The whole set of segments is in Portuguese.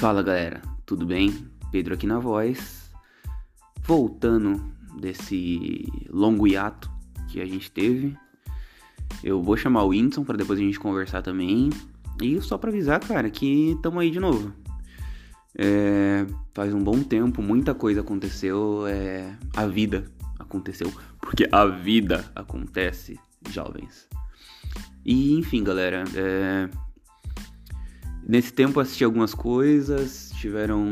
Fala galera, tudo bem? Pedro aqui na voz. Voltando desse longo hiato que a gente teve. Eu vou chamar o Whindersson para depois a gente conversar também. E só para avisar, cara, que tamo aí de novo. É, faz um bom tempo, muita coisa aconteceu. É, a vida aconteceu. Porque a vida acontece, jovens. E enfim, galera. É, nesse tempo assisti algumas coisas. Tiveram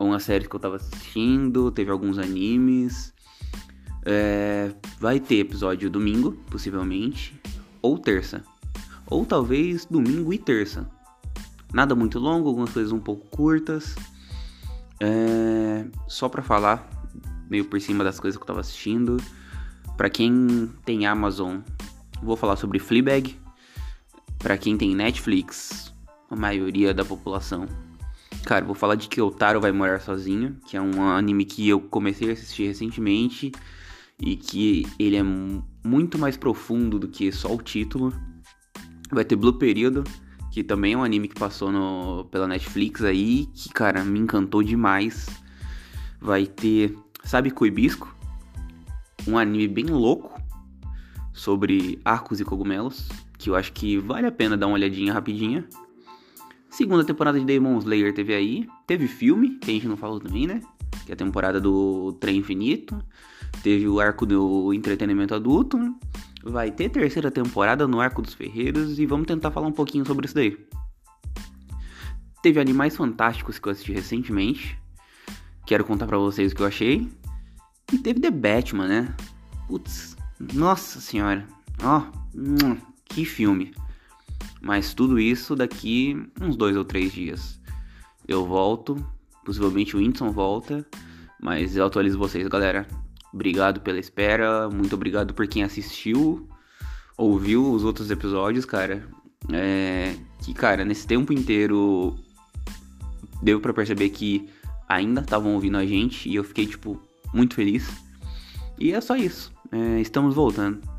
uma série que eu tava assistindo. Teve alguns animes. É, vai ter episódio domingo, possivelmente. Ou terça. Ou talvez domingo e terça. Nada muito longo, algumas coisas um pouco curtas. É, só pra falar, meio por cima das coisas que eu tava assistindo. Pra quem tem Amazon, vou falar sobre Fleabag. Pra quem tem Netflix, a maioria da população. Cara, vou falar de Kyotaro vai morar sozinho, que é um anime que eu comecei a assistir recentemente e que ele é muito mais profundo do que só o título. Vai ter Blue Período, que também é um anime que passou no, pela Netflix aí, que, cara, me encantou demais. Vai ter, sabe, Coibisco? Um anime bem louco sobre arcos e cogumelos, que eu acho que vale a pena dar uma olhadinha rapidinha. Segunda temporada de Demon Slayer teve aí. Teve filme, que a gente não falou também, né? Que é a temporada do Trem Infinito. Teve o arco do entretenimento adulto vai ter terceira temporada no Arco dos Ferreiros e vamos tentar falar um pouquinho sobre isso daí. Teve Animais Fantásticos que eu assisti recentemente. Quero contar para vocês o que eu achei. E teve The Batman, né? Putz, nossa senhora. Ó, oh, que filme. Mas tudo isso daqui uns dois ou três dias. Eu volto, possivelmente o Whindersson volta, mas eu atualizo vocês, galera. Obrigado pela espera, muito obrigado por quem assistiu, ouviu os outros episódios, cara. É, que, cara, nesse tempo inteiro deu para perceber que ainda estavam ouvindo a gente e eu fiquei, tipo, muito feliz. E é só isso. É, estamos voltando.